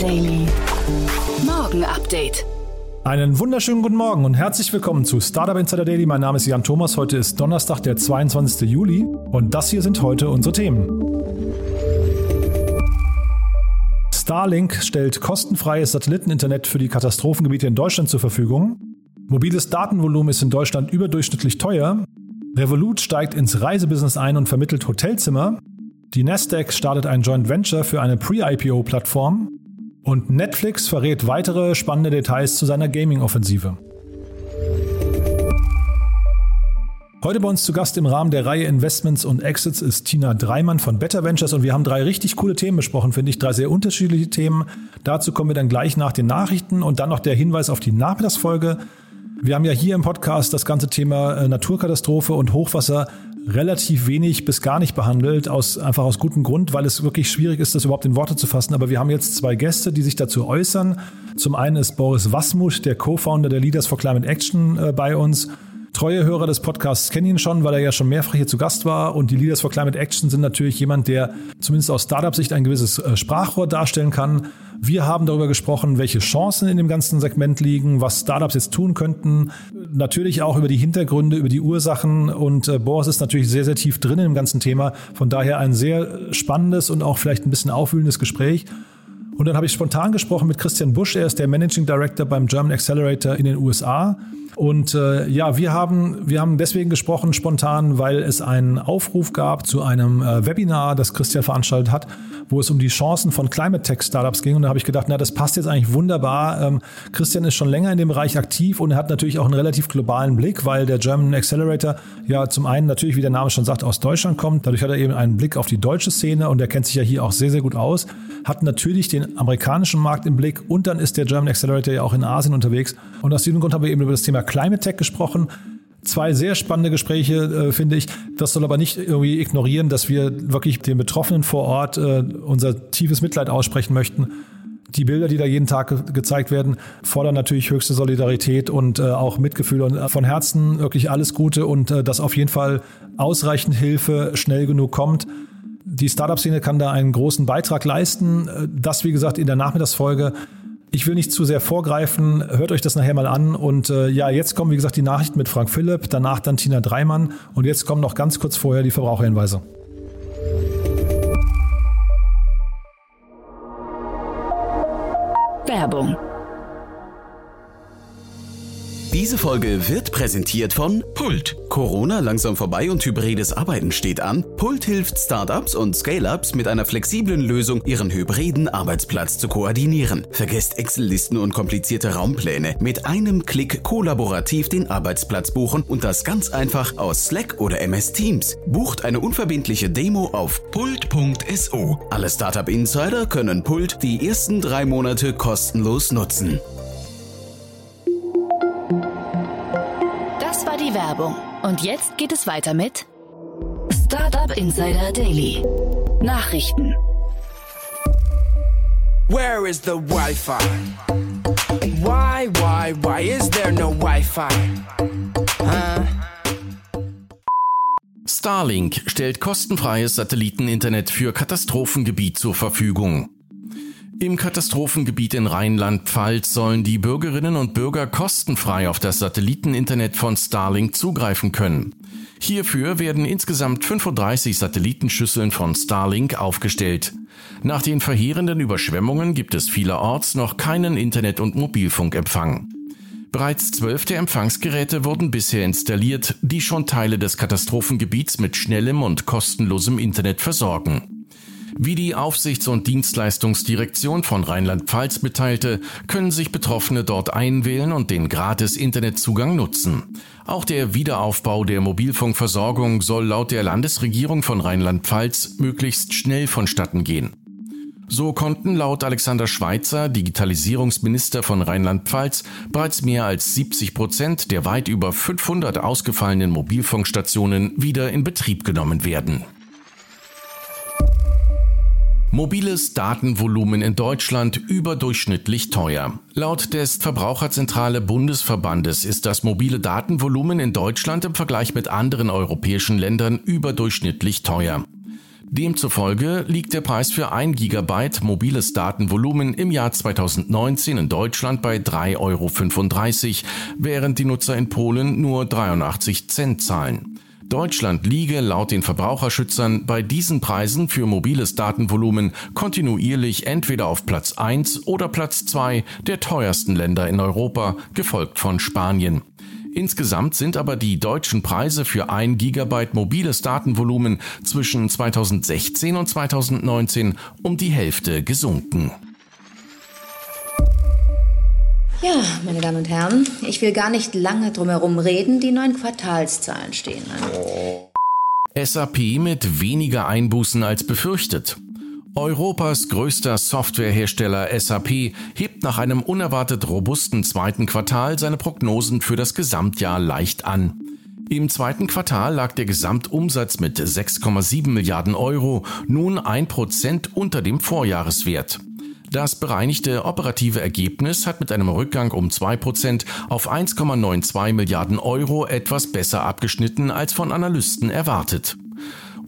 Daily. Morgen Update. Einen wunderschönen guten Morgen und herzlich willkommen zu Startup Insider Daily. Mein Name ist Jan Thomas. Heute ist Donnerstag, der 22. Juli und das hier sind heute unsere Themen. Starlink stellt kostenfreies Satelliteninternet für die Katastrophengebiete in Deutschland zur Verfügung. Mobiles Datenvolumen ist in Deutschland überdurchschnittlich teuer. Revolut steigt ins Reisebusiness ein und vermittelt Hotelzimmer. Die Nasdaq startet ein Joint Venture für eine Pre-IPO-Plattform. Und Netflix verrät weitere spannende Details zu seiner Gaming-Offensive. Heute bei uns zu Gast im Rahmen der Reihe Investments und Exits ist Tina Dreimann von Better Ventures und wir haben drei richtig coole Themen besprochen, finde ich, drei sehr unterschiedliche Themen. Dazu kommen wir dann gleich nach den Nachrichten und dann noch der Hinweis auf die Nachmittagsfolge. Wir haben ja hier im Podcast das ganze Thema äh, Naturkatastrophe und Hochwasser relativ wenig bis gar nicht behandelt, aus, einfach aus gutem Grund, weil es wirklich schwierig ist, das überhaupt in Worte zu fassen. Aber wir haben jetzt zwei Gäste, die sich dazu äußern. Zum einen ist Boris Wasmuth, der Co-Founder der Leaders for Climate Action äh, bei uns Treue Hörer des Podcasts kennen ihn schon, weil er ja schon mehrfach hier zu Gast war. Und die Leaders for Climate Action sind natürlich jemand, der zumindest aus Startup-Sicht ein gewisses äh, Sprachrohr darstellen kann. Wir haben darüber gesprochen, welche Chancen in dem ganzen Segment liegen, was Startups jetzt tun könnten. Natürlich auch über die Hintergründe, über die Ursachen. Und äh, Boris ist natürlich sehr, sehr tief drin im ganzen Thema. Von daher ein sehr spannendes und auch vielleicht ein bisschen aufwühlendes Gespräch. Und dann habe ich spontan gesprochen mit Christian Busch. Er ist der Managing Director beim German Accelerator in den USA. Und äh, ja, wir haben, wir haben deswegen gesprochen spontan, weil es einen Aufruf gab zu einem äh, Webinar, das Christian veranstaltet hat, wo es um die Chancen von Climate Tech Startups ging. Und da habe ich gedacht, na, das passt jetzt eigentlich wunderbar. Ähm, Christian ist schon länger in dem Bereich aktiv und er hat natürlich auch einen relativ globalen Blick, weil der German Accelerator ja zum einen natürlich, wie der Name schon sagt, aus Deutschland kommt. Dadurch hat er eben einen Blick auf die deutsche Szene und er kennt sich ja hier auch sehr, sehr gut aus. Hat natürlich den amerikanischen Markt im Blick und dann ist der German Accelerator ja auch in Asien unterwegs. Und aus diesem Grund haben wir eben über das Thema Climate Tech gesprochen. Zwei sehr spannende Gespräche, äh, finde ich. Das soll aber nicht irgendwie ignorieren, dass wir wirklich den Betroffenen vor Ort äh, unser tiefes Mitleid aussprechen möchten. Die Bilder, die da jeden Tag ge gezeigt werden, fordern natürlich höchste Solidarität und äh, auch Mitgefühl und von Herzen wirklich alles Gute und äh, dass auf jeden Fall ausreichend Hilfe schnell genug kommt. Die Startup-Szene kann da einen großen Beitrag leisten. Äh, das, wie gesagt, in der Nachmittagsfolge. Ich will nicht zu sehr vorgreifen. Hört euch das nachher mal an. Und äh, ja, jetzt kommen, wie gesagt, die Nachrichten mit Frank Philipp, danach dann Tina Dreimann und jetzt kommen noch ganz kurz vorher die Verbraucherhinweise. Werbung diese Folge wird präsentiert von Pult. Corona langsam vorbei und hybrides Arbeiten steht an. Pult hilft Startups und Scale-ups mit einer flexiblen Lösung, ihren hybriden Arbeitsplatz zu koordinieren. Vergesst Excel-Listen und komplizierte Raumpläne. Mit einem Klick kollaborativ den Arbeitsplatz buchen und das ganz einfach aus Slack oder MS Teams. Bucht eine unverbindliche Demo auf pult.so. Alle Startup Insider können Pult die ersten drei Monate kostenlos nutzen. Die Werbung. Und jetzt geht es weiter mit Startup Insider Daily. Nachrichten. Where is the Wi-Fi? Why, why, why is there no Wi-Fi? Huh? Starlink stellt kostenfreies Satelliteninternet für Katastrophengebiet zur Verfügung. Im Katastrophengebiet in Rheinland-Pfalz sollen die Bürgerinnen und Bürger kostenfrei auf das Satelliteninternet von Starlink zugreifen können. Hierfür werden insgesamt 35 Satellitenschüsseln von Starlink aufgestellt. Nach den verheerenden Überschwemmungen gibt es vielerorts noch keinen Internet- und Mobilfunkempfang. Bereits zwölf der Empfangsgeräte wurden bisher installiert, die schon Teile des Katastrophengebiets mit schnellem und kostenlosem Internet versorgen. Wie die Aufsichts- und Dienstleistungsdirektion von Rheinland-Pfalz mitteilte, können sich Betroffene dort einwählen und den gratis Internetzugang nutzen. Auch der Wiederaufbau der Mobilfunkversorgung soll laut der Landesregierung von Rheinland-Pfalz möglichst schnell vonstatten gehen. So konnten laut Alexander Schweitzer, Digitalisierungsminister von Rheinland-Pfalz, bereits mehr als 70 Prozent der weit über 500 ausgefallenen Mobilfunkstationen wieder in Betrieb genommen werden. Mobiles Datenvolumen in Deutschland überdurchschnittlich teuer. Laut des Verbraucherzentrale Bundesverbandes ist das mobile Datenvolumen in Deutschland im Vergleich mit anderen europäischen Ländern überdurchschnittlich teuer. Demzufolge liegt der Preis für 1 GB mobiles Datenvolumen im Jahr 2019 in Deutschland bei 3,35 Euro, während die Nutzer in Polen nur 83 Cent zahlen. Deutschland liege laut den Verbraucherschützern bei diesen Preisen für mobiles Datenvolumen kontinuierlich entweder auf Platz 1 oder Platz 2 der teuersten Länder in Europa, gefolgt von Spanien. Insgesamt sind aber die deutschen Preise für ein Gigabyte mobiles Datenvolumen zwischen 2016 und 2019 um die Hälfte gesunken. Ja, meine Damen und Herren, ich will gar nicht lange drumherum reden. Die neuen Quartalszahlen stehen an. SAP mit weniger Einbußen als befürchtet. Europas größter Softwarehersteller SAP hebt nach einem unerwartet robusten zweiten Quartal seine Prognosen für das Gesamtjahr leicht an. Im zweiten Quartal lag der Gesamtumsatz mit 6,7 Milliarden Euro nun ein Prozent unter dem Vorjahreswert. Das bereinigte operative Ergebnis hat mit einem Rückgang um 2% auf 1,92 Milliarden Euro etwas besser abgeschnitten als von Analysten erwartet.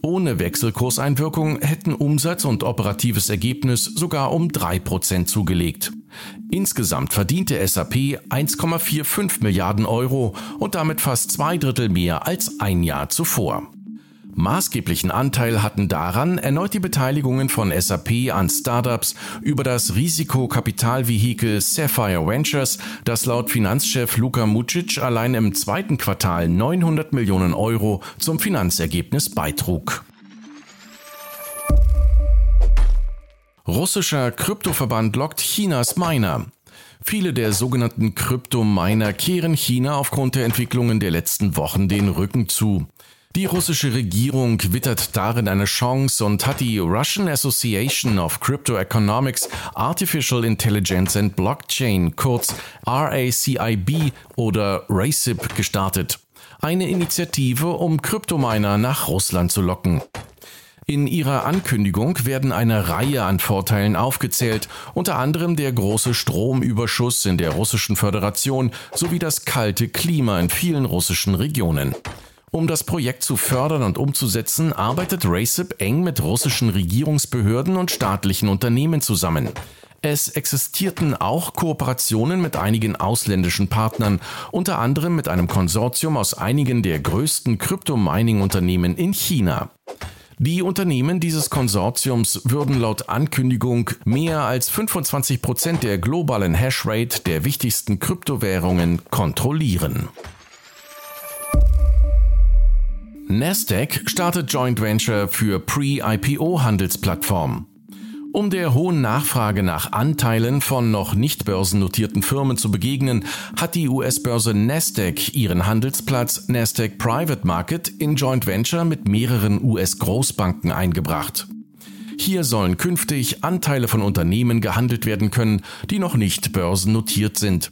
Ohne Wechselkurseinwirkung hätten Umsatz und operatives Ergebnis sogar um 3% zugelegt. Insgesamt verdiente SAP 1,45 Milliarden Euro und damit fast zwei Drittel mehr als ein Jahr zuvor. Maßgeblichen Anteil hatten daran erneut die Beteiligungen von SAP an Startups über das Risikokapitalvehikel Sapphire Ventures, das laut Finanzchef Luka Mucic allein im zweiten Quartal 900 Millionen Euro zum Finanzergebnis beitrug. Russischer Kryptoverband lockt Chinas Miner. Viele der sogenannten Kryptominer kehren China aufgrund der Entwicklungen der letzten Wochen den Rücken zu. Die russische Regierung wittert darin eine Chance und hat die Russian Association of Crypto Economics, Artificial Intelligence and Blockchain, kurz RACIB oder RACIB, gestartet. Eine Initiative, um Kryptominer nach Russland zu locken. In ihrer Ankündigung werden eine Reihe an Vorteilen aufgezählt, unter anderem der große Stromüberschuss in der russischen Föderation sowie das kalte Klima in vielen russischen Regionen. Um das Projekt zu fördern und umzusetzen, arbeitet RACIP eng mit russischen Regierungsbehörden und staatlichen Unternehmen zusammen. Es existierten auch Kooperationen mit einigen ausländischen Partnern, unter anderem mit einem Konsortium aus einigen der größten Krypto-Mining-Unternehmen in China. Die Unternehmen dieses Konsortiums würden laut Ankündigung mehr als 25 Prozent der globalen Hashrate der wichtigsten Kryptowährungen kontrollieren. Nasdaq startet Joint Venture für Pre-IPO-Handelsplattform. Um der hohen Nachfrage nach Anteilen von noch nicht börsennotierten Firmen zu begegnen, hat die US-Börse Nasdaq ihren Handelsplatz Nasdaq Private Market in Joint Venture mit mehreren US-Großbanken eingebracht. Hier sollen künftig Anteile von Unternehmen gehandelt werden können, die noch nicht börsennotiert sind.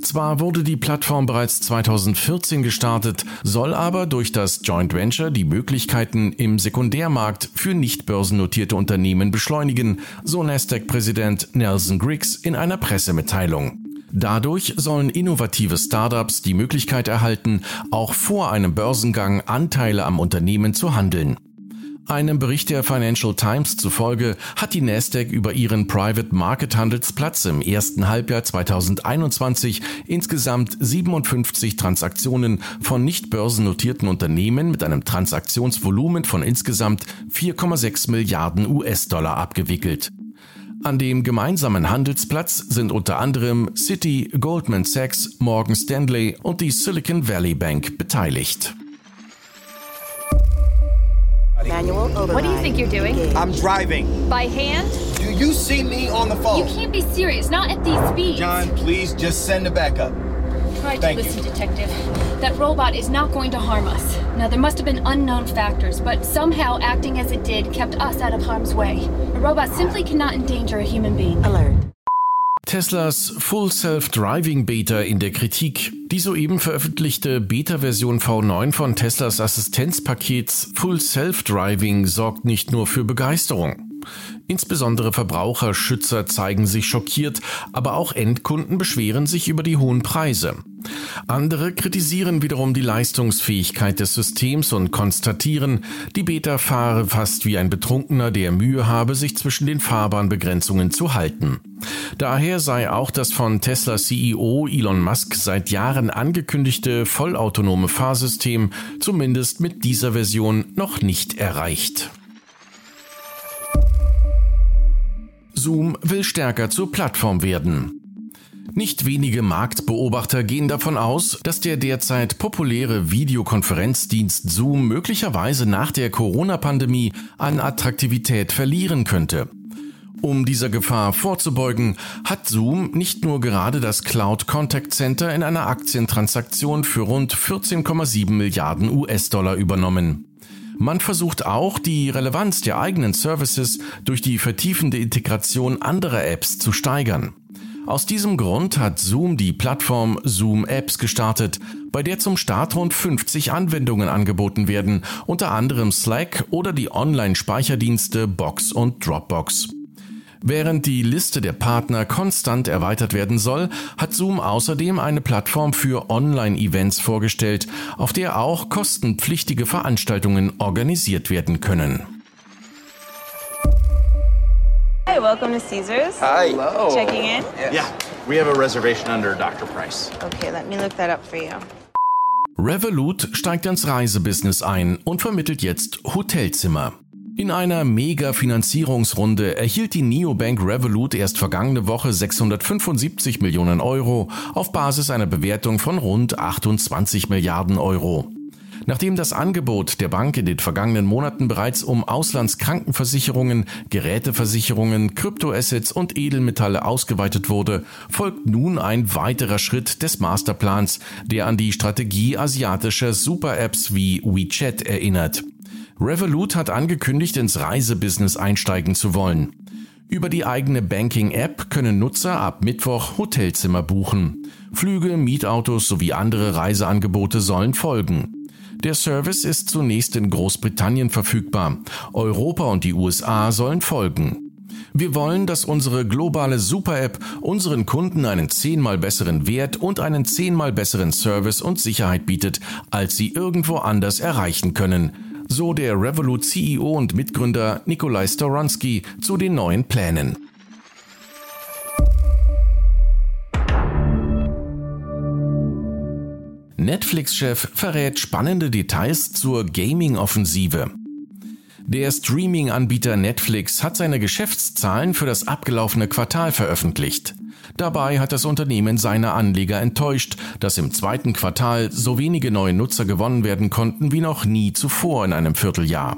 Zwar wurde die Plattform bereits 2014 gestartet, soll aber durch das Joint Venture die Möglichkeiten im Sekundärmarkt für nicht börsennotierte Unternehmen beschleunigen, so Nasdaq-Präsident Nelson Griggs in einer Pressemitteilung. Dadurch sollen innovative Startups die Möglichkeit erhalten, auch vor einem Börsengang Anteile am Unternehmen zu handeln. Einem Bericht der Financial Times zufolge hat die Nasdaq über ihren Private Market Handelsplatz im ersten Halbjahr 2021 insgesamt 57 Transaktionen von nicht börsennotierten Unternehmen mit einem Transaktionsvolumen von insgesamt 4,6 Milliarden US-Dollar abgewickelt. An dem gemeinsamen Handelsplatz sind unter anderem Citi, Goldman Sachs, Morgan Stanley und die Silicon Valley Bank beteiligt. Manual override. What do you think you're doing? I'm driving. By hand? Do you see me on the phone? You can't be serious, not at these speeds. John, please just send it backup. Try to thank you. listen, Detective. That robot is not going to harm us. Now, there must have been unknown factors, but somehow acting as it did kept us out of harm's way. A robot simply cannot endanger a human being. Alert. Teslas Full Self-Driving Beta in der Kritik. Die soeben veröffentlichte Beta-Version V9 von Teslas Assistenzpakets Full Self-Driving sorgt nicht nur für Begeisterung. Insbesondere Verbraucherschützer zeigen sich schockiert, aber auch Endkunden beschweren sich über die hohen Preise. Andere kritisieren wiederum die Leistungsfähigkeit des Systems und konstatieren, die Beta fahre fast wie ein Betrunkener, der Mühe habe, sich zwischen den Fahrbahnbegrenzungen zu halten. Daher sei auch das von Tesla CEO Elon Musk seit Jahren angekündigte vollautonome Fahrsystem zumindest mit dieser Version noch nicht erreicht. Zoom will stärker zur Plattform werden. Nicht wenige Marktbeobachter gehen davon aus, dass der derzeit populäre Videokonferenzdienst Zoom möglicherweise nach der Corona-Pandemie an Attraktivität verlieren könnte. Um dieser Gefahr vorzubeugen, hat Zoom nicht nur gerade das Cloud Contact Center in einer Aktientransaktion für rund 14,7 Milliarden US-Dollar übernommen. Man versucht auch, die Relevanz der eigenen Services durch die vertiefende Integration anderer Apps zu steigern. Aus diesem Grund hat Zoom die Plattform Zoom Apps gestartet, bei der zum Start rund 50 Anwendungen angeboten werden, unter anderem Slack oder die Online-Speicherdienste Box und Dropbox. Während die Liste der Partner konstant erweitert werden soll, hat Zoom außerdem eine Plattform für Online-Events vorgestellt, auf der auch kostenpflichtige Veranstaltungen organisiert werden können. Hi, welcome to Caesars. Hi. Hello. Checking in? Yeah. yeah. We have a reservation under Dr. Price. Okay, let me look that up for you. Revolut steigt ins Reisebusiness ein und vermittelt jetzt Hotelzimmer. In einer Mega-Finanzierungsrunde erhielt die Neobank Revolut erst vergangene Woche 675 Millionen Euro auf Basis einer Bewertung von rund 28 Milliarden Euro. Nachdem das Angebot der Bank in den vergangenen Monaten bereits um Auslandskrankenversicherungen, Geräteversicherungen, Kryptoassets und Edelmetalle ausgeweitet wurde, folgt nun ein weiterer Schritt des Masterplans, der an die Strategie asiatischer Super-Apps wie WeChat erinnert. Revolut hat angekündigt, ins Reisebusiness einsteigen zu wollen. Über die eigene Banking-App können Nutzer ab Mittwoch Hotelzimmer buchen. Flüge, Mietautos sowie andere Reiseangebote sollen folgen. Der Service ist zunächst in Großbritannien verfügbar. Europa und die USA sollen folgen. Wir wollen, dass unsere globale Super-App unseren Kunden einen zehnmal besseren Wert und einen zehnmal besseren Service und Sicherheit bietet, als sie irgendwo anders erreichen können. So der Revolut CEO und Mitgründer Nikolai Storonsky zu den neuen Plänen. Netflix-Chef verrät spannende Details zur Gaming-Offensive. Der Streaming-Anbieter Netflix hat seine Geschäftszahlen für das abgelaufene Quartal veröffentlicht. Dabei hat das Unternehmen seine Anleger enttäuscht, dass im zweiten Quartal so wenige neue Nutzer gewonnen werden konnten wie noch nie zuvor in einem Vierteljahr.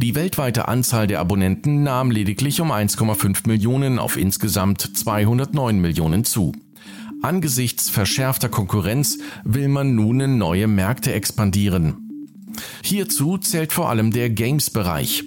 Die weltweite Anzahl der Abonnenten nahm lediglich um 1,5 Millionen auf insgesamt 209 Millionen zu. Angesichts verschärfter Konkurrenz will man nun in neue Märkte expandieren. Hierzu zählt vor allem der Games-Bereich.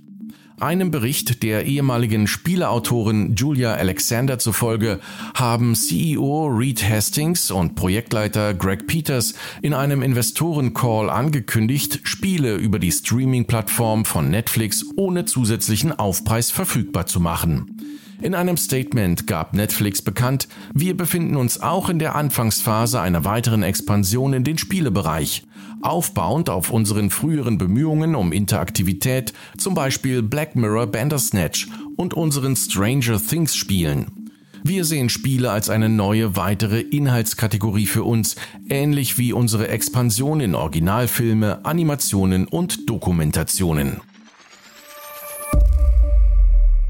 Einem Bericht der ehemaligen Spieleautorin Julia Alexander zufolge haben CEO Reed Hastings und Projektleiter Greg Peters in einem Investoren-Call angekündigt, Spiele über die Streaming-Plattform von Netflix ohne zusätzlichen Aufpreis verfügbar zu machen. In einem Statement gab Netflix bekannt, wir befinden uns auch in der Anfangsphase einer weiteren Expansion in den Spielebereich, aufbauend auf unseren früheren Bemühungen um Interaktivität, zum Beispiel Black Mirror Bandersnatch und unseren Stranger Things Spielen. Wir sehen Spiele als eine neue weitere Inhaltskategorie für uns, ähnlich wie unsere Expansion in Originalfilme, Animationen und Dokumentationen.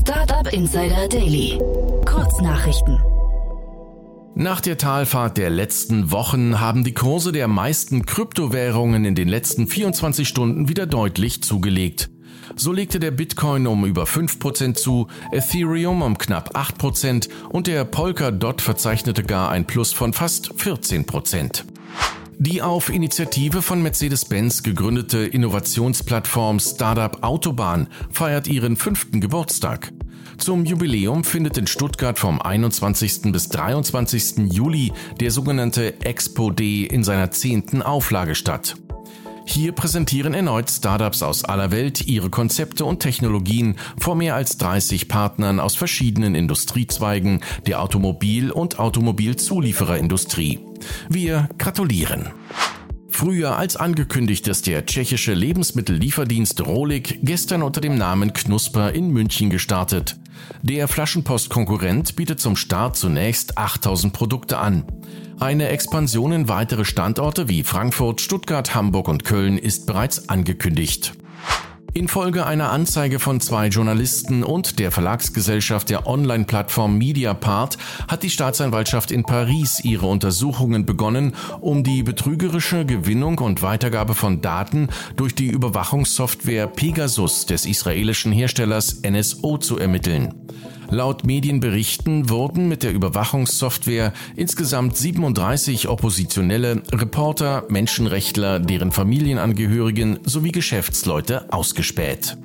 Startup Insider Daily. Kurznachrichten. Nach der Talfahrt der letzten Wochen haben die Kurse der meisten Kryptowährungen in den letzten 24 Stunden wieder deutlich zugelegt. So legte der Bitcoin um über 5% zu, Ethereum um knapp 8% und der Polkadot verzeichnete gar ein Plus von fast 14%. Die auf Initiative von Mercedes-Benz gegründete Innovationsplattform Startup Autobahn feiert ihren fünften Geburtstag. Zum Jubiläum findet in Stuttgart vom 21. bis 23. Juli der sogenannte Expo D in seiner zehnten Auflage statt. Hier präsentieren erneut Startups aus aller Welt ihre Konzepte und Technologien vor mehr als 30 Partnern aus verschiedenen Industriezweigen der Automobil- und Automobilzuliefererindustrie. Wir gratulieren. Früher als angekündigt ist der tschechische Lebensmittellieferdienst Rolik gestern unter dem Namen Knusper in München gestartet. Der Flaschenpost-Konkurrent bietet zum Start zunächst 8000 Produkte an. Eine Expansion in weitere Standorte wie Frankfurt, Stuttgart, Hamburg und Köln ist bereits angekündigt. Infolge einer Anzeige von zwei Journalisten und der Verlagsgesellschaft der Online-Plattform Mediapart hat die Staatsanwaltschaft in Paris ihre Untersuchungen begonnen, um die betrügerische Gewinnung und Weitergabe von Daten durch die Überwachungssoftware Pegasus des israelischen Herstellers NSO zu ermitteln. Laut Medienberichten wurden mit der Überwachungssoftware insgesamt 37 oppositionelle Reporter, Menschenrechtler, deren Familienangehörigen sowie Geschäftsleute ausgespäht.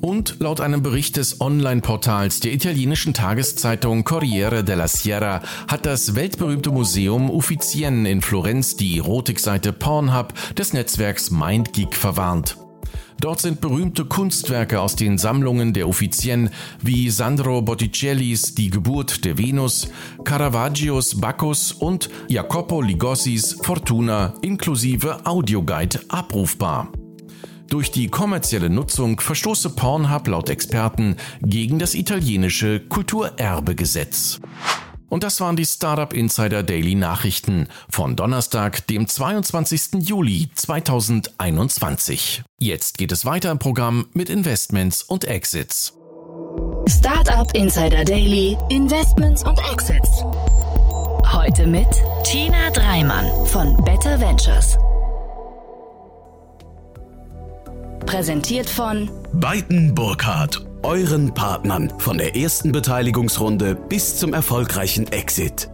Und laut einem Bericht des Online-Portals der italienischen Tageszeitung Corriere della Sierra hat das weltberühmte Museum Uffizien in Florenz die Erotikseite Pornhub des Netzwerks MindGeek verwarnt. Dort sind berühmte Kunstwerke aus den Sammlungen der Uffizien wie Sandro Botticellis Die Geburt der Venus, Caravaggios Bacchus und Jacopo Ligossis Fortuna inklusive Audioguide abrufbar. Durch die kommerzielle Nutzung verstoße Pornhub laut Experten gegen das italienische Kulturerbegesetz. Und das waren die Startup Insider Daily Nachrichten von Donnerstag, dem 22. Juli 2021. Jetzt geht es weiter im Programm mit Investments und Exits. Startup Insider Daily, Investments und Exits. Heute mit Tina Dreimann von Better Ventures. Präsentiert von Beiten Burkhardt euren Partnern von der ersten Beteiligungsrunde bis zum erfolgreichen Exit.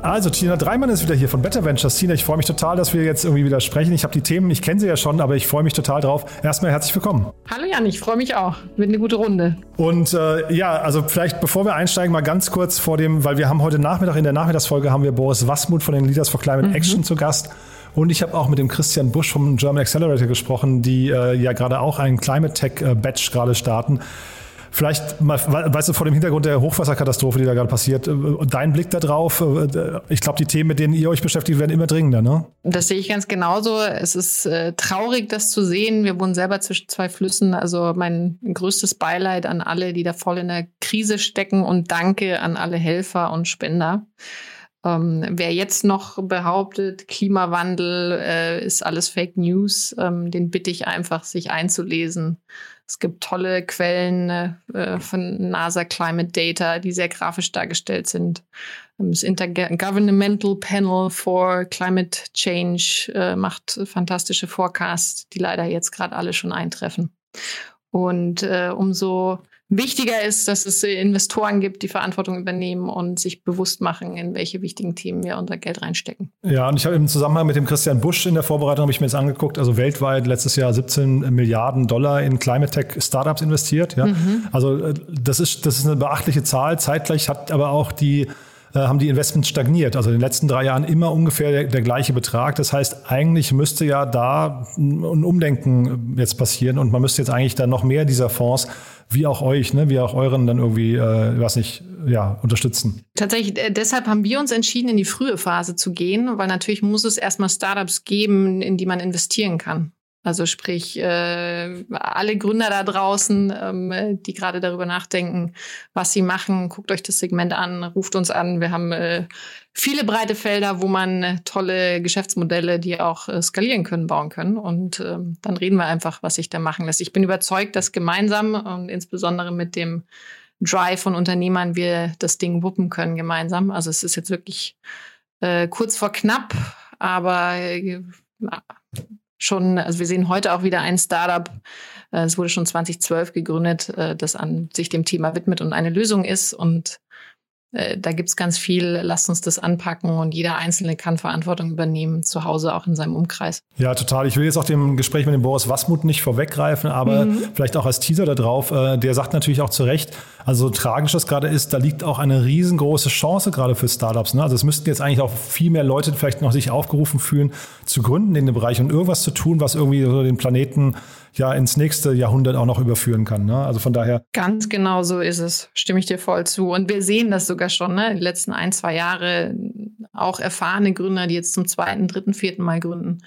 Also Tina Dreimann ist wieder hier von Better Ventures. Tina, ich freue mich total, dass wir jetzt irgendwie wieder sprechen. Ich habe die Themen, ich kenne sie ja schon, aber ich freue mich total drauf. Erstmal herzlich willkommen. Hallo Jan, ich freue mich auch. Wird eine gute Runde. Und äh, ja, also vielleicht bevor wir einsteigen, mal ganz kurz vor dem, weil wir haben heute Nachmittag in der Nachmittagsfolge haben wir Boris Wassmuth von den Leaders for Climate mhm. Action zu Gast. Und ich habe auch mit dem Christian Busch vom German Accelerator gesprochen, die äh, ja gerade auch einen Climate Tech äh, Batch gerade starten. Vielleicht mal, weißt du, vor dem Hintergrund der Hochwasserkatastrophe, die da gerade passiert, äh, dein Blick darauf, äh, ich glaube, die Themen, mit denen ihr euch beschäftigt, werden immer dringender, ne? Das sehe ich ganz genauso. Es ist äh, traurig, das zu sehen. Wir wohnen selber zwischen zwei Flüssen. Also mein größtes Beileid an alle, die da voll in der Krise stecken und danke an alle Helfer und Spender. Ähm, wer jetzt noch behauptet, Klimawandel äh, ist alles Fake News, ähm, den bitte ich einfach, sich einzulesen. Es gibt tolle Quellen äh, von NASA Climate Data, die sehr grafisch dargestellt sind. Ähm, das Intergovernmental Panel for Climate Change äh, macht fantastische Forecasts, die leider jetzt gerade alle schon eintreffen. Und äh, umso wichtiger ist, dass es Investoren gibt, die Verantwortung übernehmen und sich bewusst machen, in welche wichtigen Themen wir unser Geld reinstecken. Ja, und ich habe im Zusammenhang mit dem Christian Busch in der Vorbereitung habe ich mir jetzt angeguckt, also weltweit letztes Jahr 17 Milliarden Dollar in Climate Tech Startups investiert. Ja, mhm. also äh, das ist das ist eine beachtliche Zahl. Zeitgleich hat aber auch die äh, haben die Investments stagniert. Also in den letzten drei Jahren immer ungefähr der, der, gleiche Betrag. Das heißt, eigentlich müsste ja da ein Umdenken jetzt passieren und man müsste jetzt eigentlich dann noch mehr dieser Fonds wie auch euch, ne, wie auch euren dann irgendwie, äh, weiß nicht, ja, unterstützen. Tatsächlich, äh, deshalb haben wir uns entschieden, in die frühe Phase zu gehen, weil natürlich muss es erstmal Startups geben, in die man investieren kann. Also sprich, äh, alle Gründer da draußen, ähm, die gerade darüber nachdenken, was sie machen, guckt euch das Segment an, ruft uns an. Wir haben äh, viele breite Felder, wo man äh, tolle Geschäftsmodelle, die auch äh, skalieren können, bauen können. Und ähm, dann reden wir einfach, was sich da machen lässt. Ich bin überzeugt, dass gemeinsam und insbesondere mit dem Drive von Unternehmern wir das Ding wuppen können gemeinsam. Also es ist jetzt wirklich äh, kurz vor knapp, aber äh, schon, also wir sehen heute auch wieder ein Startup, äh, es wurde schon 2012 gegründet, äh, das an sich dem Thema widmet und eine Lösung ist. Und da gibt's ganz viel, lasst uns das anpacken und jeder Einzelne kann Verantwortung übernehmen, zu Hause auch in seinem Umkreis. Ja, total. Ich will jetzt auch dem Gespräch mit dem Boris Wasmut nicht vorweggreifen, aber mhm. vielleicht auch als Teaser darauf, äh, der sagt natürlich auch zu Recht, also so tragisch das gerade ist, da liegt auch eine riesengroße Chance gerade für Startups. Ne? Also es müssten jetzt eigentlich auch viel mehr Leute vielleicht noch sich aufgerufen fühlen, zu gründen in dem Bereich und irgendwas zu tun, was irgendwie so den Planeten ja ins nächste Jahrhundert auch noch überführen kann. Ne? Also von daher. Ganz genau so ist es. Stimme ich dir voll zu. Und wir sehen das sogar schon, ne? Die letzten ein, zwei Jahre auch erfahrene Gründer, die jetzt zum zweiten, dritten, vierten Mal gründen,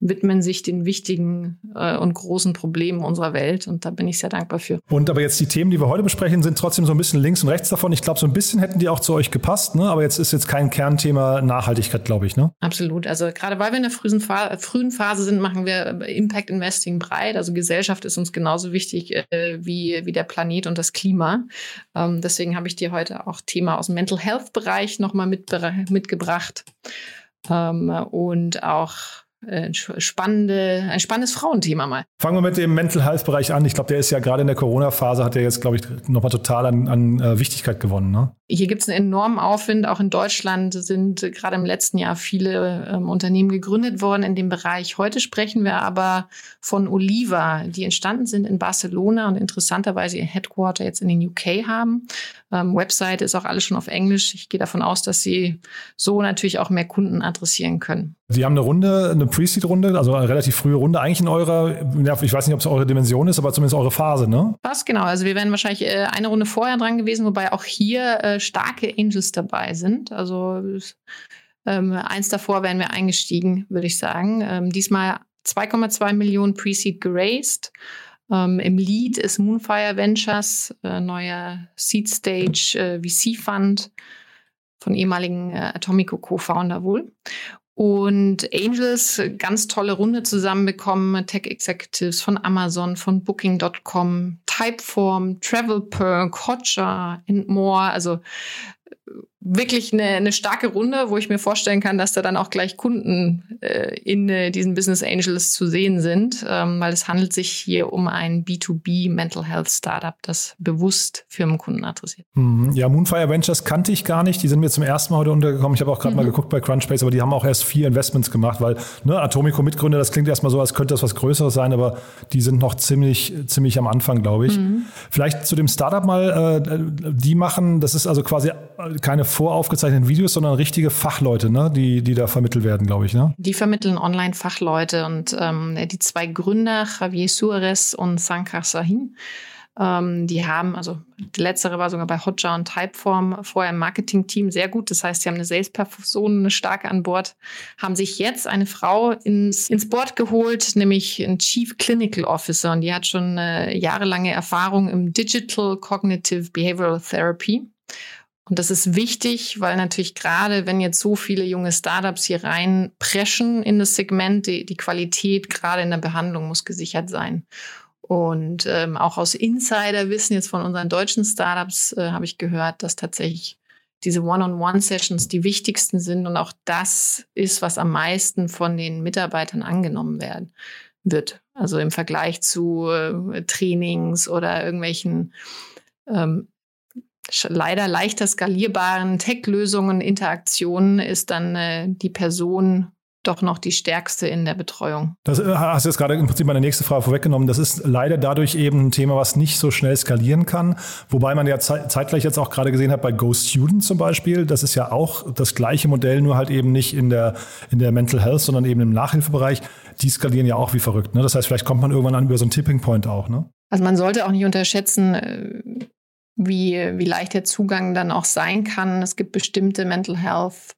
widmen sich den wichtigen äh, und großen Problemen unserer Welt. Und da bin ich sehr dankbar für. Und aber jetzt die Themen, die wir heute besprechen, sind trotzdem so ein bisschen links und rechts davon. Ich glaube, so ein bisschen hätten die auch zu euch gepasst, ne? aber jetzt ist jetzt kein Kernthema Nachhaltigkeit, glaube ich. Ne? Absolut. Also gerade weil wir in der frühen, Fa frühen Phase sind, machen wir Impact Investing breit. Also Gesellschaft ist uns genauso wichtig äh, wie, wie der Planet und das Klima. Ähm, deswegen habe ich dir heute auch Thema aus dem Mental Health Bereich nochmal mit, mitgebracht. Ähm, und auch äh, spannende, ein spannendes Frauenthema mal. Fangen wir mit dem Mental Health Bereich an. Ich glaube, der ist ja gerade in der Corona-Phase, hat er jetzt, glaube ich, nochmal total an, an äh, Wichtigkeit gewonnen. Ne? Hier gibt es einen enormen Aufwind. Auch in Deutschland sind äh, gerade im letzten Jahr viele ähm, Unternehmen gegründet worden in dem Bereich. Heute sprechen wir aber von Oliva, die entstanden sind in Barcelona und interessanterweise ihr Headquarter jetzt in den UK haben. Ähm, Website ist auch alles schon auf Englisch. Ich gehe davon aus, dass sie so natürlich auch mehr Kunden adressieren können. Sie haben eine Runde, eine Pre-Seed-Runde, also eine relativ frühe Runde, eigentlich in eurer, ich weiß nicht, ob es eure Dimension ist, aber zumindest eure Phase, ne? Was genau. Also wir wären wahrscheinlich äh, eine Runde vorher dran gewesen, wobei auch hier äh, starke Angels dabei sind. Also ähm, eins davor wären wir eingestiegen, würde ich sagen. Ähm, diesmal 2,2 Millionen Pre-Seed geraced. Ähm, Im Lead ist Moonfire Ventures, äh, neuer Seed Stage äh, VC Fund von ehemaligen äh, Atomico Co-Founder wohl und Angels ganz tolle Runde zusammenbekommen, Tech Executives von Amazon, von Booking.com, Typeform, Travelperk, Hotjar and more. Also wirklich eine, eine starke Runde, wo ich mir vorstellen kann, dass da dann auch gleich Kunden äh, in äh, diesen Business Angels zu sehen sind, ähm, weil es handelt sich hier um ein B2B Mental Health Startup, das bewusst Firmenkunden adressiert. Mhm. Ja, Moonfire Ventures kannte ich gar nicht. Die sind mir zum ersten Mal heute untergekommen. Ich habe auch gerade mhm. mal geguckt bei Crunchbase, aber die haben auch erst vier Investments gemacht, weil ne, Atomico Mitgründer, das klingt erstmal so, als könnte das was Größeres sein, aber die sind noch ziemlich, ziemlich am Anfang, glaube ich. Mhm. Vielleicht zu dem Startup mal, äh, die machen, das ist also quasi keine voraufgezeichneten Videos, sondern richtige Fachleute, ne? die, die da vermittelt werden, glaube ich. Ne? Die vermitteln online Fachleute und ähm, die zwei Gründer, Javier Suarez und Sankar Sahin, ähm, die haben, also die letztere war sogar bei Hotjar und Typeform vorher im Marketing-Team sehr gut. Das heißt, sie haben eine Sales-Person, eine starke an Bord, haben sich jetzt eine Frau ins, ins Board geholt, nämlich ein Chief Clinical Officer. Und die hat schon äh, jahrelange Erfahrung im Digital Cognitive Behavioral Therapy. Und das ist wichtig, weil natürlich gerade, wenn jetzt so viele junge Startups hier reinpreschen in das Segment, die, die Qualität gerade in der Behandlung muss gesichert sein. Und ähm, auch aus Insiderwissen jetzt von unseren deutschen Startups äh, habe ich gehört, dass tatsächlich diese One-on-One-Sessions die wichtigsten sind und auch das ist, was am meisten von den Mitarbeitern angenommen werden wird. Also im Vergleich zu äh, Trainings oder irgendwelchen ähm, leider leichter skalierbaren Tech-Lösungen, Interaktionen ist dann äh, die Person doch noch die stärkste in der Betreuung. Das äh, hast du jetzt gerade im Prinzip meine nächste Frage vorweggenommen. Das ist leider dadurch eben ein Thema, was nicht so schnell skalieren kann. Wobei man ja zeitgleich jetzt auch gerade gesehen hat bei Go Student zum Beispiel. Das ist ja auch das gleiche Modell, nur halt eben nicht in der, in der Mental Health, sondern eben im Nachhilfebereich. Die skalieren ja auch wie verrückt. Ne? Das heißt, vielleicht kommt man irgendwann an über so einen Tipping Point auch. Ne? Also man sollte auch nicht unterschätzen, äh, wie, wie leicht der Zugang dann auch sein kann. Es gibt bestimmte Mental Health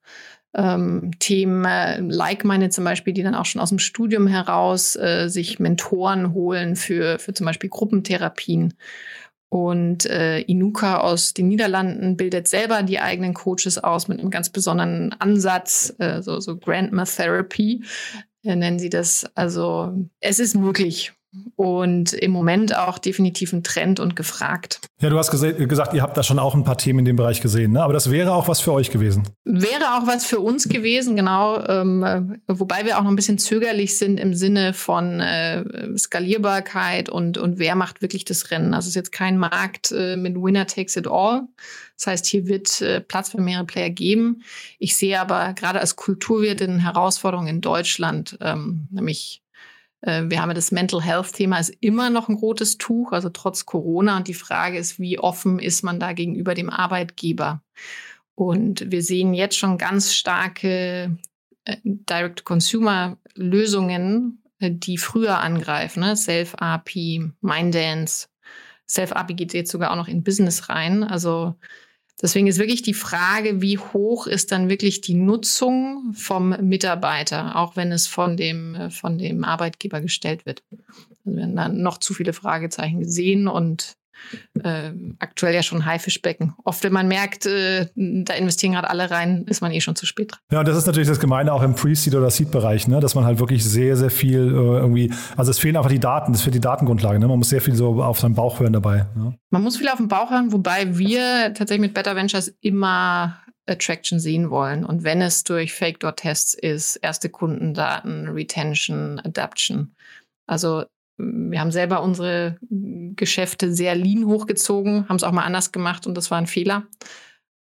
ähm, Themen, äh, like meine zum Beispiel, die dann auch schon aus dem Studium heraus äh, sich Mentoren holen für, für zum Beispiel Gruppentherapien. Und äh, Inuka aus den Niederlanden bildet selber die eigenen Coaches aus mit einem ganz besonderen Ansatz, äh, so, so Grandma Therapy äh, nennen sie das. Also es ist möglich. Und im Moment auch definitiv ein Trend und gefragt. Ja, du hast gesagt, ihr habt da schon auch ein paar Themen in dem Bereich gesehen, ne? aber das wäre auch was für euch gewesen. Wäre auch was für uns gewesen, genau. Ähm, wobei wir auch noch ein bisschen zögerlich sind im Sinne von äh, Skalierbarkeit und, und wer macht wirklich das Rennen. Also es ist jetzt kein Markt äh, mit Winner takes it all. Das heißt, hier wird äh, Platz für mehrere Player geben. Ich sehe aber gerade als Kulturwirt eine Herausforderung in Deutschland, ähm, nämlich äh, wir haben ja das Mental Health Thema ist immer noch ein rotes Tuch, also trotz Corona. Und die Frage ist, wie offen ist man da gegenüber dem Arbeitgeber? Und wir sehen jetzt schon ganz starke äh, Direct-Consumer-Lösungen, äh, die früher angreifen. Ne? Self-API, Minddance. Self-API geht jetzt sogar auch noch in Business rein. Also Deswegen ist wirklich die Frage, wie hoch ist dann wirklich die Nutzung vom Mitarbeiter, auch wenn es von dem, äh, von dem Arbeitgeber gestellt wird. Also wir haben dann noch zu viele Fragezeichen gesehen und äh, aktuell ja schon Haifischbecken. Oft, wenn man merkt, äh, da investieren gerade alle rein, ist man eh schon zu spät dran. Ja, und das ist natürlich das Gemeine auch im Pre-Seed- oder Seed-Bereich, ne? dass man halt wirklich sehr, sehr viel äh, irgendwie, also es fehlen einfach die Daten, das fehlt die Datengrundlage. Ne? Man muss sehr viel so auf seinen Bauch hören dabei. Ne? Man muss viel auf den Bauch hören, wobei wir tatsächlich mit Better Ventures immer Attraction sehen wollen. Und wenn es durch Fake-Door-Tests ist, erste Kundendaten, Retention, Adaption. Also wir haben selber unsere Geschäfte sehr lean hochgezogen, haben es auch mal anders gemacht und das war ein Fehler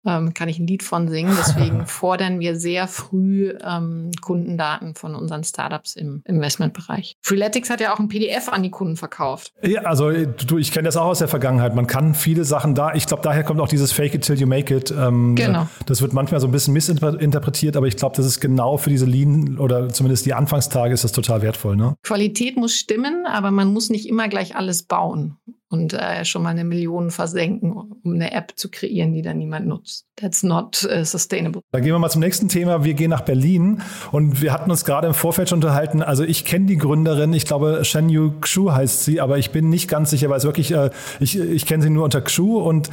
ähm, kann ich ein Lied von singen. Deswegen fordern wir sehr früh ähm, Kundendaten von unseren Startups im Investmentbereich. Freeletics hat ja auch ein PDF an die Kunden verkauft. Ja, also du, ich kenne das auch aus der Vergangenheit. Man kann viele Sachen da, ich glaube, daher kommt auch dieses Fake it till you make it. Ähm, genau. Das wird manchmal so ein bisschen missinterpretiert, aber ich glaube, das ist genau für diese Lean oder zumindest die Anfangstage ist das total wertvoll. Ne? Qualität muss stimmen, aber man muss nicht immer gleich alles bauen und äh, schon mal eine Million versenken, um eine App zu kreieren, die dann niemand nutzt. That's not uh, sustainable. Dann gehen wir mal zum nächsten Thema. Wir gehen nach Berlin und wir hatten uns gerade im Vorfeld schon unterhalten. Also ich kenne die Gründerin, ich glaube Shen Yu Xu heißt sie, aber ich bin nicht ganz sicher, weil es wirklich, äh, ich, ich kenne sie nur unter Xu und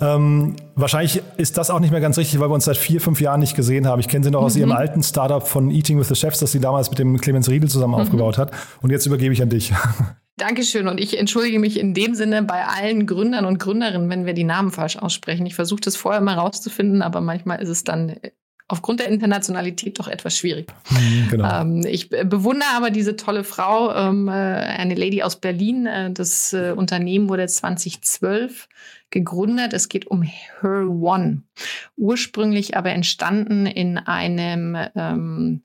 ähm, wahrscheinlich ist das auch nicht mehr ganz richtig, weil wir uns seit vier, fünf Jahren nicht gesehen haben. Ich kenne sie noch mhm. aus ihrem alten Startup von Eating with the Chefs, das sie damals mit dem Clemens Riedel zusammen mhm. aufgebaut hat. Und jetzt übergebe ich an dich. Dankeschön. Und ich entschuldige mich in dem Sinne bei allen Gründern und Gründerinnen, wenn wir die Namen falsch aussprechen. Ich versuche das vorher mal rauszufinden, aber manchmal ist es dann aufgrund der Internationalität doch etwas schwierig. Mhm, genau. Ähm, ich bewundere aber diese tolle Frau, ähm, äh, eine Lady aus Berlin. Äh, das äh, Unternehmen wurde 2012 gegründet. Es geht um Her One. Ursprünglich aber entstanden in einem ähm,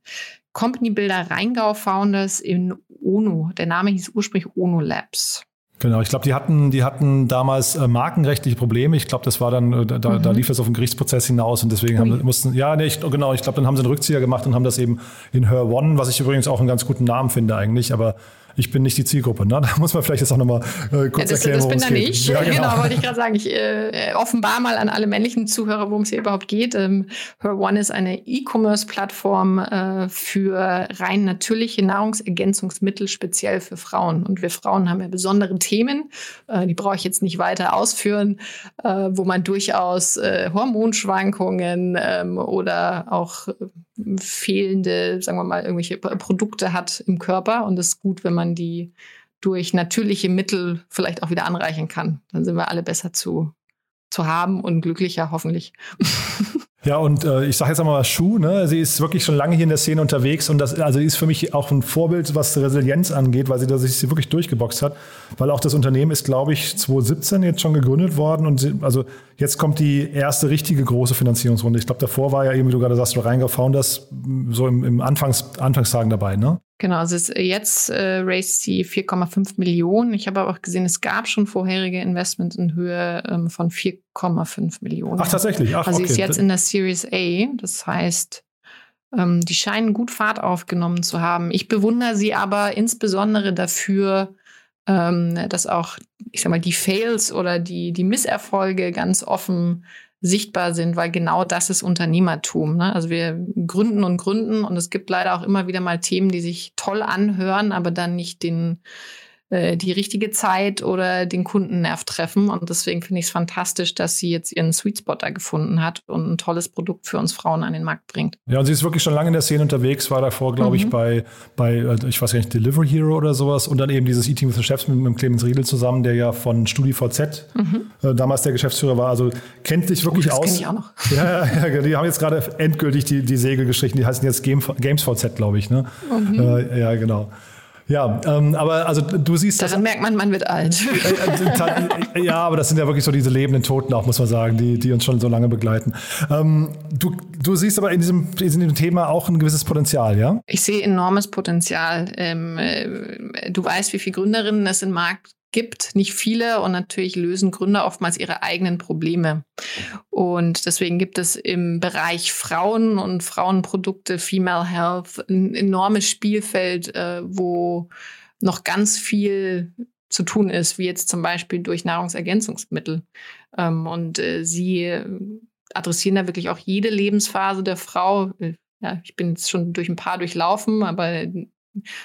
Company Builder Rheingau Founders in ONU. Der Name hieß ursprünglich ONU Labs. Genau, ich glaube, die hatten, die hatten damals äh, markenrechtliche Probleme. Ich glaube, das war dann, äh, da, mhm. da lief das auf einen Gerichtsprozess hinaus und deswegen haben, mussten, ja, nee, ich, genau, ich glaube, dann haben sie einen Rückzieher gemacht und haben das eben in Her One, was ich übrigens auch einen ganz guten Namen finde eigentlich, aber ich bin nicht die Zielgruppe. Ne? Da muss man vielleicht jetzt auch nochmal äh, kurz ja, das, erklären, das bin da nicht. Ja, genau. genau, wollte ich gerade sagen. Ich äh, offenbar mal an alle männlichen Zuhörer, worum es hier überhaupt geht. Ähm, Her One ist eine E-Commerce-Plattform äh, für rein natürliche Nahrungsergänzungsmittel, speziell für Frauen. Und wir Frauen haben ja besondere Themen, äh, die brauche ich jetzt nicht weiter ausführen, äh, wo man durchaus äh, Hormonschwankungen ähm, oder auch äh, fehlende, sagen wir mal, irgendwelche Produkte hat im Körper. Und es ist gut, wenn man die durch natürliche Mittel vielleicht auch wieder anreichern kann. Dann sind wir alle besser zu, zu haben und glücklicher, hoffentlich. Ja, und äh, ich sage jetzt einmal Schuh, ne? sie ist wirklich schon lange hier in der Szene unterwegs und das, also ist für mich auch ein Vorbild, was Resilienz angeht, weil sie da sich wirklich durchgeboxt hat, weil auch das Unternehmen ist, glaube ich, 2017 jetzt schon gegründet worden und sie, also jetzt kommt die erste richtige große Finanzierungsrunde. Ich glaube, davor war ja eben, wie du gerade sagst, Rheingau Founders so im, im Anfangs, Anfangstagen dabei, ne? Genau, also jetzt äh, raised sie 4,5 Millionen. Ich habe aber auch gesehen, es gab schon vorherige Investments in Höhe ähm, von 4,5 Millionen. Ach, tatsächlich? Ach, also okay. sie ist jetzt in der Series A. Das heißt, ähm, die scheinen gut Fahrt aufgenommen zu haben. Ich bewundere sie aber insbesondere dafür, ähm, dass auch, ich sag mal, die Fails oder die, die Misserfolge ganz offen sichtbar sind, weil genau das ist Unternehmertum. Ne? Also wir gründen und gründen und es gibt leider auch immer wieder mal Themen, die sich toll anhören, aber dann nicht den äh, die richtige Zeit oder den Kundennerv treffen. Und deswegen finde ich es fantastisch, dass sie jetzt ihren Sweet Spot da gefunden hat und ein tolles Produkt für uns Frauen an den Markt bringt. Ja, und sie ist wirklich schon lange in der Szene unterwegs, war davor, glaube mhm. ich, bei, bei, äh, ich weiß gar nicht, Delivery Hero oder sowas und dann eben dieses E-Team with the Chefs mit, mit Clemens Riedel zusammen, der ja von StudiVZ mhm. äh, damals der Geschäftsführer war. Also kennt sich wirklich oh, das aus. Das ich auch noch. Ja, ja, die haben jetzt gerade endgültig die, die Segel gestrichen, die heißen jetzt Game, Games VZ, glaube ich. Ne? Mhm. Äh, ja, genau. Ja, ähm, aber also du siehst. Daran merkt man, man wird alt. Äh, äh, ja, aber das sind ja wirklich so diese lebenden Toten auch, muss man sagen, die, die uns schon so lange begleiten. Ähm, du, du siehst aber in diesem, in diesem Thema auch ein gewisses Potenzial, ja? Ich sehe enormes Potenzial. Ähm, äh, du weißt, wie viele Gründerinnen es im Markt gibt, nicht viele und natürlich lösen Gründer oftmals ihre eigenen Probleme. Und deswegen gibt es im Bereich Frauen und Frauenprodukte, Female Health, ein enormes Spielfeld, äh, wo noch ganz viel zu tun ist, wie jetzt zum Beispiel durch Nahrungsergänzungsmittel. Ähm, und äh, sie adressieren da wirklich auch jede Lebensphase der Frau. Äh, ja, ich bin jetzt schon durch ein paar durchlaufen, aber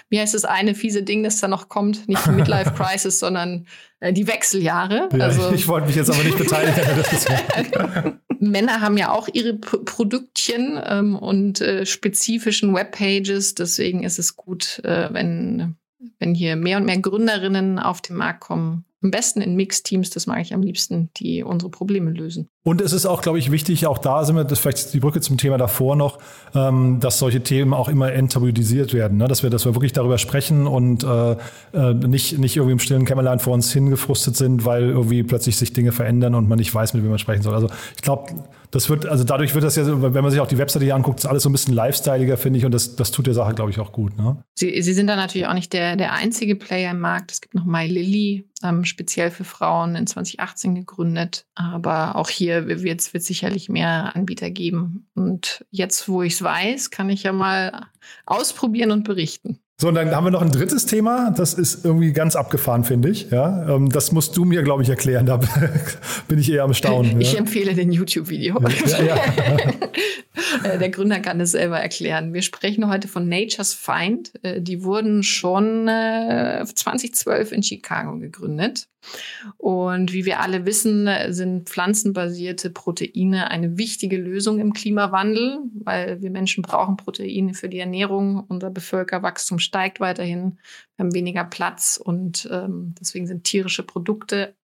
wie heißt das eine fiese Ding, das da noch kommt? Nicht die Midlife Crisis, sondern äh, die Wechseljahre. Ja, also, ich wollte mich jetzt aber nicht beteiligen. Männer haben ja auch ihre P Produktchen ähm, und äh, spezifischen Webpages. Deswegen ist es gut, äh, wenn, wenn hier mehr und mehr Gründerinnen auf den Markt kommen, am besten in Mixteams, das mag ich am liebsten, die unsere Probleme lösen. Und es ist auch, glaube ich, wichtig, auch da sind wir, das vielleicht die Brücke zum Thema davor noch, ähm, dass solche Themen auch immer enttabuisiert werden, ne? dass wir, dass wir wirklich darüber sprechen und äh, äh, nicht, nicht irgendwie im stillen Kämmerlein vor uns hingefrustet sind, weil irgendwie plötzlich sich Dinge verändern und man nicht weiß, mit wem man sprechen soll. Also ich glaube, das wird, also dadurch wird das ja, wenn man sich auch die Webseite hier anguckt, ist alles so ein bisschen lifestyleiger, finde ich, und das, das tut der Sache, glaube ich, auch gut. Ne? Sie, Sie sind da natürlich auch nicht der, der einzige Player im Markt. Es gibt noch MyLily, ähm, speziell für Frauen in 2018 gegründet. Aber auch hier wird es sicherlich mehr Anbieter geben. Und jetzt, wo ich es weiß, kann ich ja mal ausprobieren und berichten. So, und dann haben wir noch ein drittes Thema. Das ist irgendwie ganz abgefahren, finde ich. Ja, ähm, das musst du mir, glaube ich, erklären. Da bin ich eher am Staunen. Ich ja. empfehle den YouTube-Video. Ja, ja. Äh, der Gründer kann es selber erklären. Wir sprechen heute von Nature's Find. Äh, die wurden schon 2012 äh, in Chicago gegründet. Und wie wir alle wissen, sind pflanzenbasierte Proteine eine wichtige Lösung im Klimawandel, weil wir Menschen brauchen Proteine für die Ernährung. Unser Bevölkerwachstum steigt weiterhin. Wir haben weniger Platz und ähm, deswegen sind tierische Produkte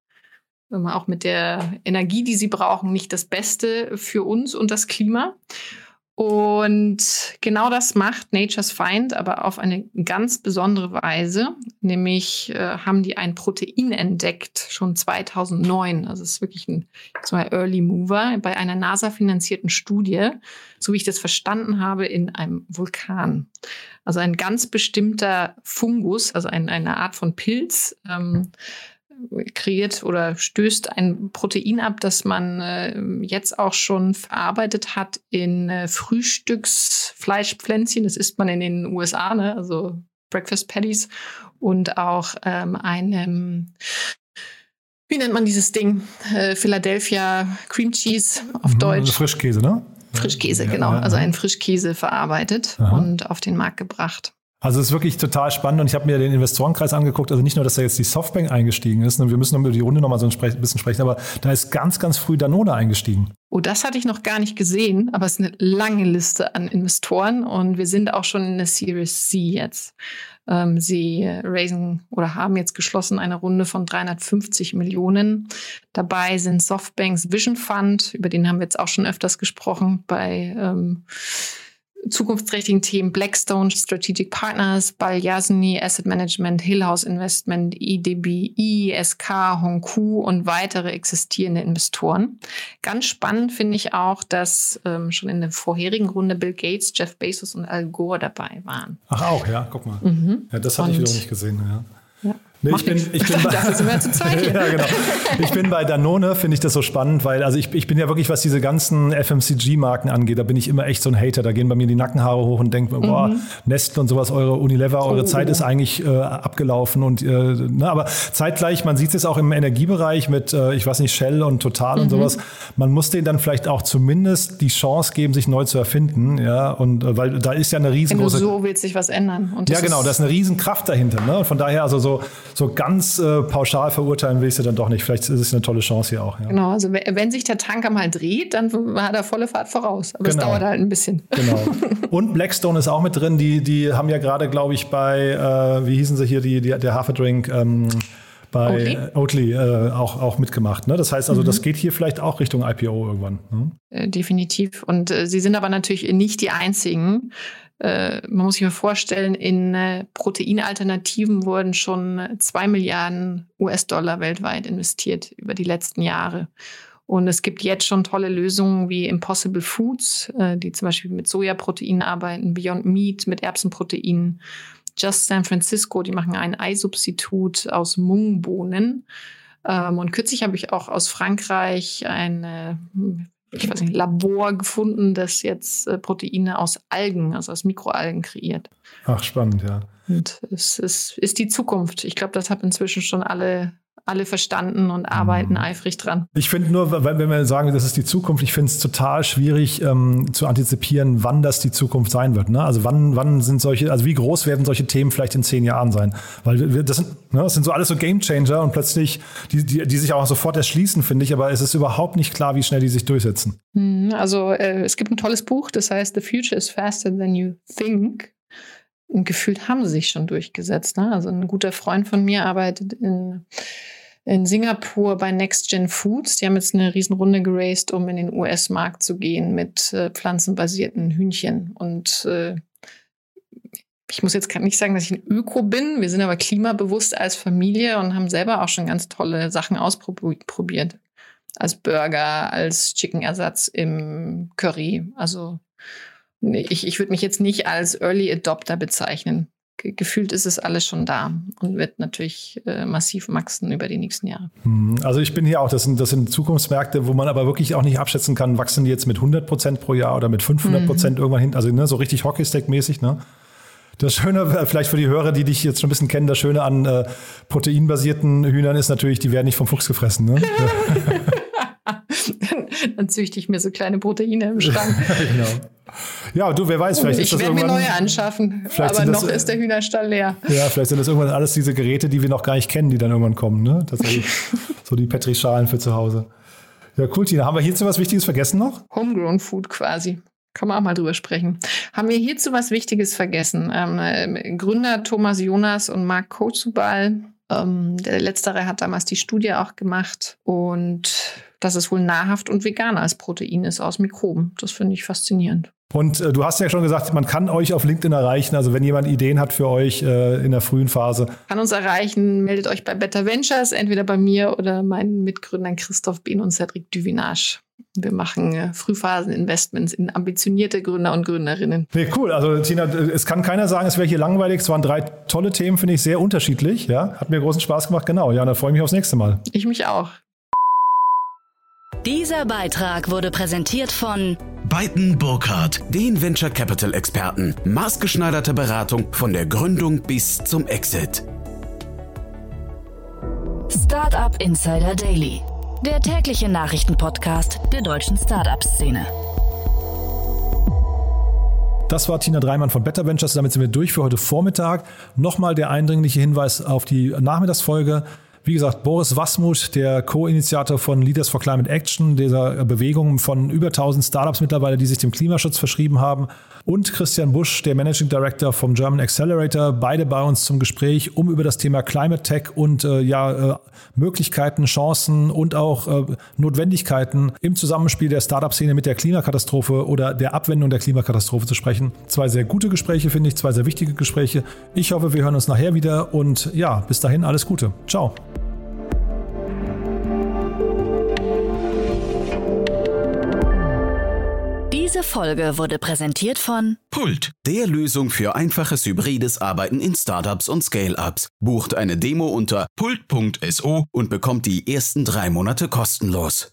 auch mit der Energie, die sie brauchen, nicht das Beste für uns und das Klima. Und genau das macht Nature's Find, aber auf eine ganz besondere Weise. Nämlich äh, haben die ein Protein entdeckt, schon 2009. Also es ist wirklich ein so ein Early Mover bei einer NASA-finanzierten Studie, so wie ich das verstanden habe, in einem Vulkan. Also ein ganz bestimmter Fungus, also ein, eine Art von Pilz. Ähm, kreiert oder stößt ein Protein ab, das man äh, jetzt auch schon verarbeitet hat in äh, Frühstücksfleischpflänzchen. Das isst man in den USA, ne? also Breakfast Patties und auch ähm, einem wie nennt man dieses Ding? Äh, Philadelphia Cream Cheese auf mhm, Deutsch. Frischkäse, ne? Frischkäse, ja, genau. Ja, ja. Also ein Frischkäse verarbeitet Aha. und auf den Markt gebracht. Also es ist wirklich total spannend und ich habe mir den Investorenkreis angeguckt. Also nicht nur, dass da jetzt die Softbank eingestiegen ist, wir müssen über die Runde nochmal so ein bisschen sprechen, aber da ist ganz, ganz früh Danone eingestiegen. Oh, das hatte ich noch gar nicht gesehen, aber es ist eine lange Liste an Investoren und wir sind auch schon in der Series C jetzt. Ähm, sie raisen oder haben jetzt geschlossen eine Runde von 350 Millionen. Dabei sind Softbanks Vision Fund, über den haben wir jetzt auch schon öfters gesprochen, bei ähm, zukunftsträchtigen Themen Blackstone Strategic Partners, Balyasny Asset Management, Hillhouse Investment, IDB, ISK, Hongku und weitere existierende Investoren. Ganz spannend finde ich auch, dass ähm, schon in der vorherigen Runde Bill Gates, Jeff Bezos und Al Gore dabei waren. Ach auch, ja, guck mal. Mhm. Ja, das hatte und, ich wiederum nicht gesehen. Ja. Nee, ich bin, ich bin bei, ja, genau. Ich bin bei Danone, finde ich das so spannend, weil also ich, ich bin ja wirklich, was diese ganzen FMCG-Marken angeht, da bin ich immer echt so ein Hater. Da gehen bei mir die Nackenhaare hoch und denke, mhm. boah, Nestle und sowas, eure Unilever, eure oh, Zeit ist eigentlich äh, abgelaufen. Und äh, ne, aber zeitgleich, man sieht es auch im Energiebereich mit, äh, ich weiß nicht, Shell und Total mhm. und sowas. Man muss denen dann vielleicht auch zumindest die Chance geben, sich neu zu erfinden. Ja, und äh, weil da ist ja eine riesengroße. Wenn du so willst sich was ändern. ja, genau, da ist eine Riesenkraft dahinter. Ne? Und von daher, also so so ganz äh, pauschal verurteilen will ich sie dann doch nicht. Vielleicht ist es eine tolle Chance hier auch. Ja. Genau, also wenn sich der Tanker mal dreht, dann hat er volle Fahrt voraus. Aber es Genau. dauert halt ein bisschen. Genau. Und Blackstone ist auch mit drin. Die, die haben ja gerade, glaube ich, bei, äh, wie hießen sie hier, die, die, der Haferdrink, ähm, bei Oatly? Oatly äh, auch, auch mitgemacht. Ne? Das heißt also, Mhm. das geht hier vielleicht auch Richtung IPO irgendwann. Ne? Äh, definitiv. Und äh, sie sind aber natürlich nicht die einzigen. Äh, man muss sich mal vorstellen, in äh, Proteinalternativen wurden schon äh, zwei Milliarden US-Dollar weltweit investiert über die letzten Jahre. Und es gibt jetzt schon tolle Lösungen wie Impossible Foods, die zum Beispiel mit Sojaproteinen arbeiten, Beyond Meat mit Erbsenproteinen, Just San Francisco, die machen ein Eisubstitut aus Mungbohnen. Ähm, und kürzlich habe ich auch aus Frankreich ein äh, ich weiß nicht, Labor gefunden, das jetzt äh, Proteine aus Algen, also aus Mikroalgen kreiert. Ach, spannend, ja. Und es ist, ist die Zukunft. Ich glaube, das haben inzwischen schon alle, alle verstanden und arbeiten eifrig dran. Ich finde nur, wenn, wir sagen, das ist die Zukunft, ich finde es total schwierig ähm, zu antizipieren, wann das die Zukunft sein wird. Ne? Also wann, wann sind solche, also wie groß werden solche Themen vielleicht in zehn Jahren sein? Weil wir, das, sind, ne, das sind so alles so Gamechanger und plötzlich, die, die, die sich auch sofort erschließen, finde ich, aber es ist überhaupt nicht klar, wie schnell die sich durchsetzen. Hm, Also äh, es gibt ein tolles Buch, das heißt The Future is Faster Than You Think. Und gefühlt haben sie sich schon durchgesetzt. Ne? Also ein guter Freund von mir arbeitet in, in Singapur bei Next Gen Foods. Die haben jetzt eine Riesenrunde geraced, um in den US-Markt zu gehen mit äh, pflanzenbasierten Hühnchen. Und äh, ich muss jetzt nicht sagen, dass ich ein Öko bin. Wir sind aber klimabewusst als Familie und haben selber auch schon ganz tolle Sachen ausprobiert. Als Burger, als Chicken-Ersatz im Curry. Also ich, ich würde mich jetzt nicht als Early Adopter bezeichnen. Ge gefühlt ist es alles schon da und wird natürlich äh, massiv wachsen über die nächsten Jahre. Hm, Also ich bin hier auch, das sind, das sind Zukunftsmärkte, wo man aber wirklich auch nicht abschätzen kann, wachsen die jetzt mit 100 Prozent pro Jahr oder mit 500 Prozent irgendwann hin, also ne, so richtig Hockeystack-mäßig, ne? Das Schöne, äh, vielleicht für die Hörer, die dich jetzt schon ein bisschen kennen, das Schöne an äh, proteinbasierten Hühnern ist natürlich, die werden nicht vom Fuchs gefressen. Ne? Dann züchte ich mir so kleine Proteine im Schrank. genau. Ja, du, wer weiß, vielleicht ist ich das werde mir neue anschaffen, aber das, noch ist der Hühnerstall leer. Ja, vielleicht sind das irgendwann alles diese Geräte, die wir noch gar nicht kennen, die dann irgendwann kommen. Ne? Tatsächlich so die Petrischalen für zu Hause. Ja, cool, Tina. Haben wir hierzu was Wichtiges vergessen noch? Homegrown Food quasi. Kann man auch mal drüber sprechen. Haben wir hierzu was Wichtiges vergessen? Ähm, äh, Gründer Thomas Jonas und Marc Kozubal, ähm, der letztere hat damals die Studie auch gemacht und dass es wohl nahrhaft und vegan als Protein ist aus Mikroben. Das finde ich faszinierend. Und äh, du hast ja schon gesagt, man kann euch auf LinkedIn erreichen. Also wenn jemand Ideen hat für euch äh, in der frühen Phase. Kann uns erreichen, meldet euch bei Better Ventures, entweder bei mir oder meinen Mitgründern Christoph Behn und Cedric Duvinage. Wir machen äh, Frühphasen-Investments in ambitionierte Gründer und Gründerinnen. Nee, cool. Also Tina, es kann keiner sagen, es wäre hier langweilig. Es waren drei tolle Themen, finde ich, sehr unterschiedlich. Ja, hat mir großen Spaß gemacht. Genau. Ja, und dann freue ich mich aufs nächste Mal. Ich mich auch. Dieser Beitrag wurde präsentiert von Beiten Burkhardt, den Venture Capital Experten. Maßgeschneiderte Beratung von der Gründung bis zum Exit. Startup Insider Daily, der tägliche Nachrichtenpodcast der deutschen Startup-Szene. Das war Tina Dreimann von Better Ventures. Damit sind wir durch für heute Vormittag. Nochmal der eindringliche Hinweis auf die Nachmittagsfolge. Wie gesagt, Boris Wasmuth, der Co-Initiator von Leaders for Climate Action, dieser Bewegung von über 1000 Startups mittlerweile, die sich dem Klimaschutz verschrieben haben, und Christian Busch, der Managing Director vom German Accelerator, beide bei uns zum Gespräch, um über das Thema Climate Tech und äh, ja, äh, Möglichkeiten, Chancen und auch äh, Notwendigkeiten im Zusammenspiel der Startup-Szene mit der Klimakatastrophe oder der Abwendung der Klimakatastrophe zu sprechen. Zwei sehr gute Gespräche, finde ich, zwei sehr wichtige Gespräche. Ich hoffe, wir hören uns nachher wieder und ja, bis dahin alles Gute. Ciao. Diese Folge wurde präsentiert von Pult, der Lösung für einfaches hybrides Arbeiten in Startups und Scale-Ups. Bucht eine Demo unter pult.so und bekommt die ersten drei Monate kostenlos.